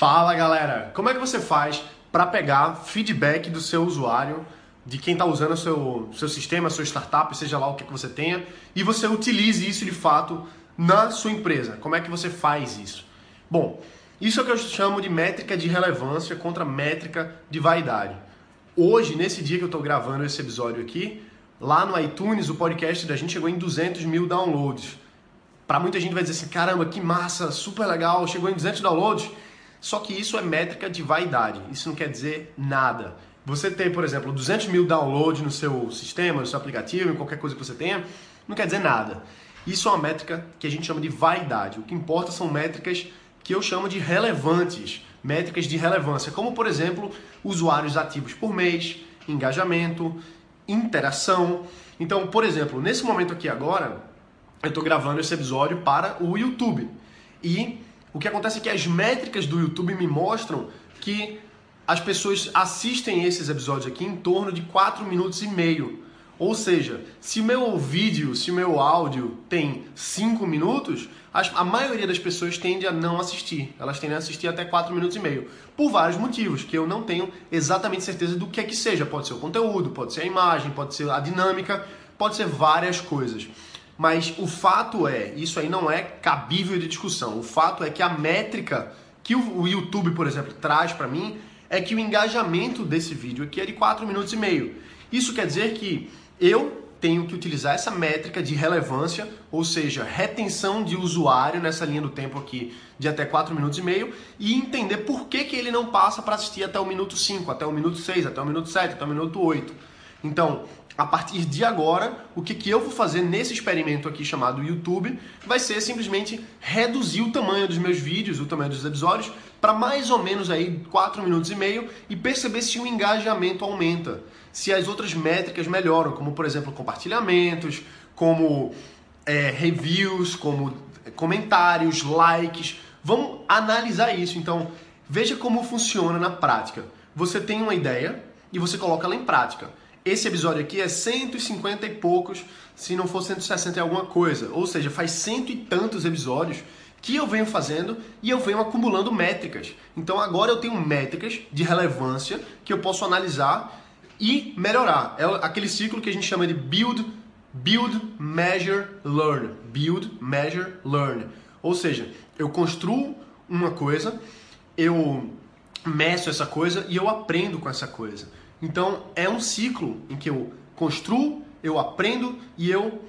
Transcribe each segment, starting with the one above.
Fala galera, como é que você faz para pegar feedback do seu usuário, de quem está usando o seu, seu sistema, sua startup, seja lá o que, que você tenha, e você utilize isso de fato na sua empresa? Como é que você faz isso? Bom, isso é o que eu chamo de métrica de relevância contra métrica de vaidade. Hoje, nesse dia que eu estou gravando esse episódio aqui, lá no iTunes, o podcast da gente chegou em 200 mil downloads. Para muita gente vai dizer assim, caramba, que massa, super legal, chegou em 200 downloads. Só que isso é métrica de vaidade, isso não quer dizer nada. Você ter, por exemplo, 200 mil downloads no seu sistema, no seu aplicativo, em qualquer coisa que você tenha, não quer dizer nada. Isso é uma métrica que a gente chama de vaidade. O que importa são métricas que eu chamo de relevantes, métricas de relevância, como por exemplo, usuários ativos por mês, engajamento, interação. Então, por exemplo, nesse momento aqui agora, eu estou gravando esse episódio para o YouTube. E o que acontece é que as métricas do YouTube me mostram que as pessoas assistem esses episódios aqui em torno de 4 minutos e meio. Ou seja, se o meu vídeo, se o meu áudio tem 5 minutos, a maioria das pessoas tende a não assistir. Elas tendem a assistir até 4 minutos e meio. Por vários motivos, que eu não tenho exatamente certeza do que é que seja. Pode ser o conteúdo, pode ser a imagem, pode ser a dinâmica, pode ser várias coisas. Mas o fato é, isso aí não é cabível de discussão. O fato é que a métrica que o YouTube, por exemplo, traz para mim é que o engajamento desse vídeo aqui é de 4 minutos e meio. Isso quer dizer que eu tenho que utilizar essa métrica de relevância, ou seja, retenção de usuário nessa linha do tempo aqui de até 4 minutos e meio e entender por que, que ele não passa para assistir até o minuto 5, até o minuto 6, até o minuto 7, até o minuto 8. Então, a partir de agora, o que, que eu vou fazer nesse experimento aqui chamado YouTube vai ser simplesmente reduzir o tamanho dos meus vídeos, o tamanho dos episódios, para mais ou menos aí 4 minutos e meio e perceber se o engajamento aumenta, se as outras métricas melhoram, como por exemplo compartilhamentos, como é, reviews, como comentários, likes. Vamos analisar isso. Então, veja como funciona na prática. Você tem uma ideia e você coloca ela em prática. Esse episódio aqui é 150 e poucos, se não for 160 e alguma coisa. Ou seja, faz cento e tantos episódios que eu venho fazendo e eu venho acumulando métricas. Então agora eu tenho métricas de relevância que eu posso analisar e melhorar. É aquele ciclo que a gente chama de build, build, measure, learn. Build, measure, learn. Ou seja, eu construo uma coisa, eu meço essa coisa e eu aprendo com essa coisa. Então é um ciclo em que eu construo, eu aprendo e eu.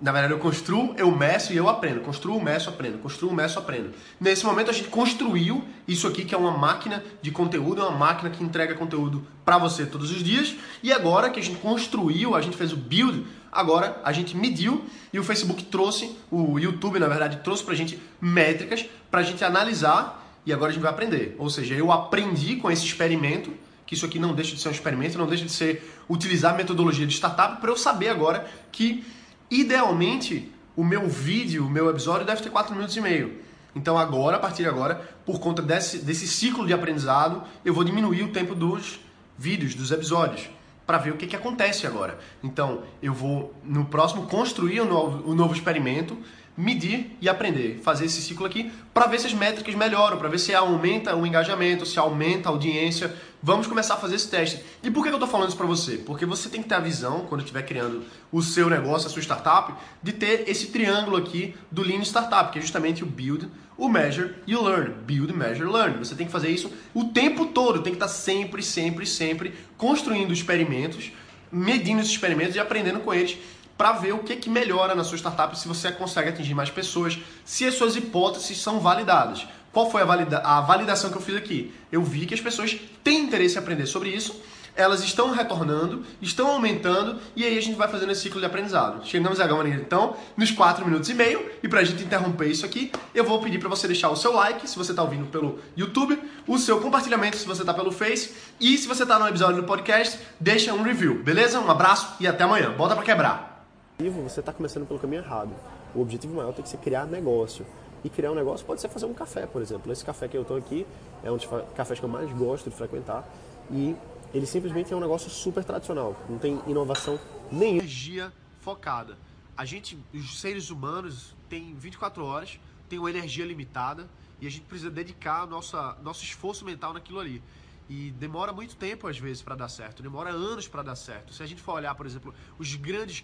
Na verdade, eu construo, eu meço e eu aprendo. Construo, meço, aprendo. Construo, meço, aprendo. Nesse momento, a gente construiu isso aqui, que é uma máquina de conteúdo, é uma máquina que entrega conteúdo para você todos os dias. E agora que a gente construiu, a gente fez o build, agora a gente mediu e o Facebook trouxe, o YouTube, na verdade, trouxe para a gente métricas para a gente analisar e agora a gente vai aprender. Ou seja, eu aprendi com esse experimento que isso aqui não deixa de ser um experimento, não deixa de ser utilizar a metodologia de startup para eu saber agora que, idealmente, o meu vídeo, o meu episódio deve ter 4 minutos e meio. Então agora, a partir de agora, por conta desse, desse ciclo de aprendizado, eu vou diminuir o tempo dos vídeos, dos episódios, para ver o que, que acontece agora. Então eu vou, no próximo, construir um novo, um novo experimento medir e aprender, fazer esse ciclo aqui para ver se as métricas melhoram, para ver se aumenta o engajamento, se aumenta a audiência. Vamos começar a fazer esse teste. E por que eu estou falando isso para você? Porque você tem que ter a visão, quando estiver criando o seu negócio, a sua startup, de ter esse triângulo aqui do Lean Startup, que é justamente o Build, o Measure e o Learn. Build, Measure, Learn. Você tem que fazer isso o tempo todo, tem que estar sempre, sempre, sempre construindo experimentos, medindo esses experimentos e aprendendo com eles para ver o que, que melhora na sua startup, se você consegue atingir mais pessoas, se as suas hipóteses são validadas. Qual foi a, valida a validação que eu fiz aqui? Eu vi que as pessoas têm interesse em aprender sobre isso, elas estão retornando, estão aumentando, e aí a gente vai fazendo esse ciclo de aprendizado. Chegamos agora, então, nos 4 minutos e meio, e para a gente interromper isso aqui, eu vou pedir para você deixar o seu like, se você está ouvindo pelo YouTube, o seu compartilhamento, se você está pelo Face, e se você está no episódio do podcast, deixa um review, beleza? Um abraço e até amanhã. Bota para quebrar! você está começando pelo caminho errado. O objetivo maior tem que ser criar negócio. E criar um negócio pode ser fazer um café, por exemplo. Esse café que eu estou aqui é um dos cafés que eu mais gosto de frequentar. E ele simplesmente é um negócio super tradicional. Não tem inovação nenhuma. Energia focada. A gente, os seres humanos, tem 24 horas, tem uma energia limitada e a gente precisa dedicar nossa, nosso esforço mental naquilo ali. E demora muito tempo, às vezes, para dar certo. Demora anos para dar certo. Se a gente for olhar, por exemplo, os grandes